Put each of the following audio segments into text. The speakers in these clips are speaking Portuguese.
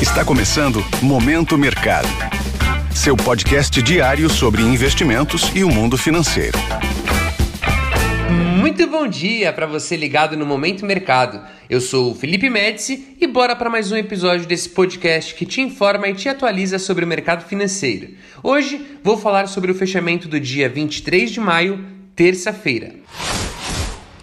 Está começando Momento Mercado. Seu podcast diário sobre investimentos e o mundo financeiro. Muito bom dia para você ligado no Momento Mercado. Eu sou o Felipe Médici e bora para mais um episódio desse podcast que te informa e te atualiza sobre o mercado financeiro. Hoje vou falar sobre o fechamento do dia 23 de maio, terça-feira.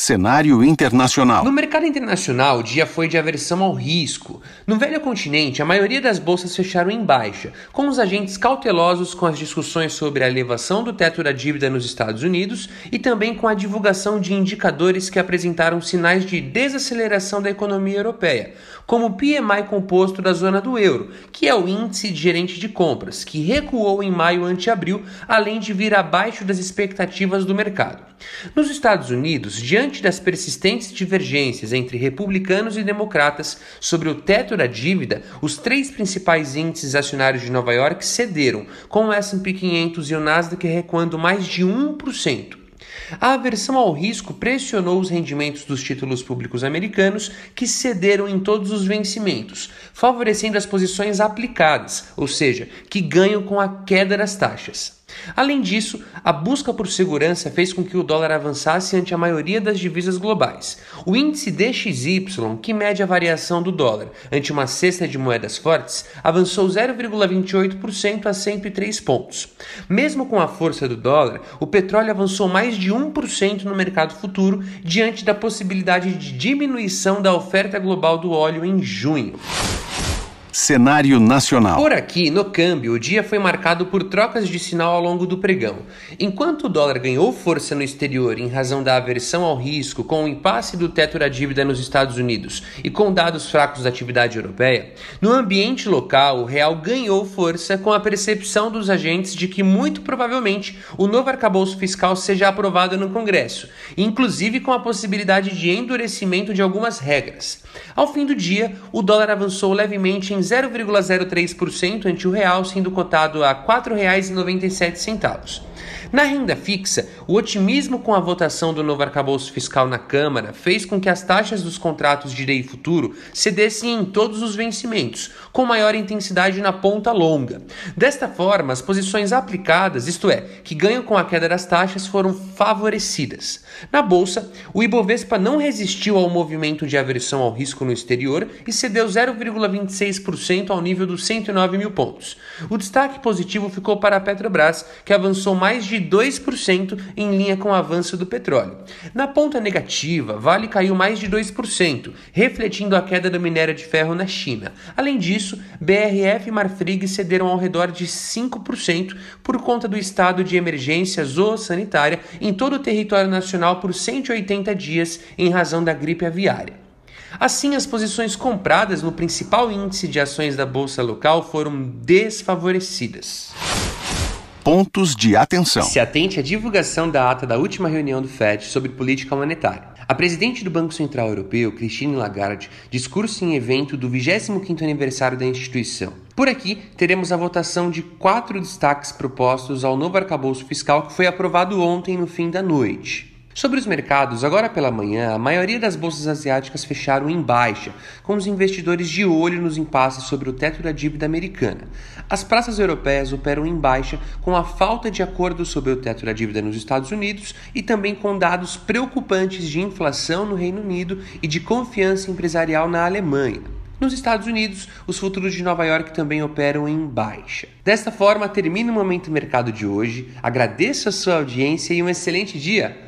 Cenário internacional. No mercado internacional, o dia foi de aversão ao risco. No velho continente, a maioria das bolsas fecharam em baixa, com os agentes cautelosos com as discussões sobre a elevação do teto da dívida nos Estados Unidos e também com a divulgação de indicadores que apresentaram sinais de desaceleração da economia europeia, como o PMI composto da zona do euro, que é o índice de gerente de compras, que recuou em maio ante abril, além de vir abaixo das expectativas do mercado. Nos Estados Unidos, diante das persistentes divergências entre republicanos e democratas sobre o teto da dívida, os três principais índices acionários de Nova York cederam, com o S&P 500 e o Nasdaq recuando mais de 1%. A aversão ao risco pressionou os rendimentos dos títulos públicos americanos, que cederam em todos os vencimentos, favorecendo as posições aplicadas, ou seja, que ganham com a queda das taxas. Além disso, a busca por segurança fez com que o dólar avançasse ante a maioria das divisas globais. O índice DXY, que mede a variação do dólar ante uma cesta de moedas fortes, avançou 0,28% a 103 pontos. Mesmo com a força do dólar, o petróleo avançou mais de 1% no mercado futuro diante da possibilidade de diminuição da oferta global do óleo em junho. Cenário nacional. Por aqui, no câmbio, o dia foi marcado por trocas de sinal ao longo do pregão. Enquanto o dólar ganhou força no exterior em razão da aversão ao risco com o impasse do teto da dívida nos Estados Unidos e com dados fracos da atividade europeia, no ambiente local o real ganhou força com a percepção dos agentes de que muito provavelmente o novo arcabouço fiscal seja aprovado no Congresso, inclusive com a possibilidade de endurecimento de algumas regras. Ao fim do dia, o dólar avançou levemente em 0,03% ante o real, sendo cotado a R$ 4,97. Na renda fixa, o otimismo com a votação do novo arcabouço fiscal na Câmara fez com que as taxas dos contratos de DI futuro cedessem em todos os vencimentos, com maior intensidade na ponta longa. Desta forma, as posições aplicadas, isto é, que ganham com a queda das taxas, foram favorecidas. Na bolsa, o Ibovespa não resistiu ao movimento de aversão ao risco no exterior e cedeu 0,26% ao nível dos 109 mil pontos. O destaque positivo ficou para a Petrobras, que avançou mais de 2% em linha com o avanço do petróleo. Na ponta negativa, Vale caiu mais de 2%, refletindo a queda do minério de ferro na China. Além disso, BRF e Marfrig cederam ao redor de 5% por conta do estado de emergência zoossanitária em todo o território nacional por 180 dias em razão da gripe aviária. Assim, as posições compradas no principal índice de ações da bolsa local foram desfavorecidas pontos de atenção. Se atente à divulgação da ata da última reunião do FED sobre política monetária. A presidente do Banco Central Europeu, Christine Lagarde, discurso em evento do 25º aniversário da instituição. Por aqui, teremos a votação de quatro destaques propostos ao novo arcabouço fiscal que foi aprovado ontem no fim da noite. Sobre os mercados, agora pela manhã, a maioria das bolsas asiáticas fecharam em baixa, com os investidores de olho nos impasses sobre o teto da dívida americana. As praças europeias operam em baixa com a falta de acordo sobre o teto da dívida nos Estados Unidos e também com dados preocupantes de inflação no Reino Unido e de confiança empresarial na Alemanha. Nos Estados Unidos, os futuros de Nova York também operam em baixa. Desta forma, termina o Momento Mercado de hoje. Agradeço a sua audiência e um excelente dia.